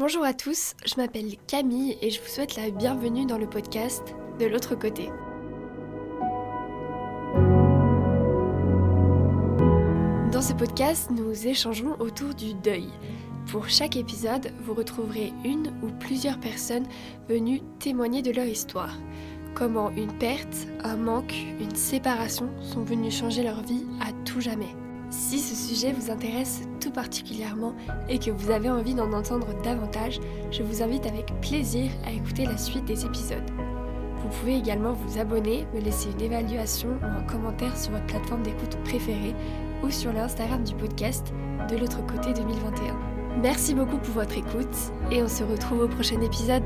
Bonjour à tous, je m'appelle Camille et je vous souhaite la bienvenue dans le podcast De l'autre côté. Dans ce podcast, nous échangeons autour du deuil. Pour chaque épisode, vous retrouverez une ou plusieurs personnes venues témoigner de leur histoire. Comment une perte, un manque, une séparation sont venus changer leur vie à tout jamais. Si ce sujet vous intéresse tout particulièrement et que vous avez envie d'en entendre davantage, je vous invite avec plaisir à écouter la suite des épisodes. Vous pouvez également vous abonner, me laisser une évaluation ou un commentaire sur votre plateforme d'écoute préférée ou sur l'Instagram du podcast de l'autre côté 2021. Merci beaucoup pour votre écoute et on se retrouve au prochain épisode.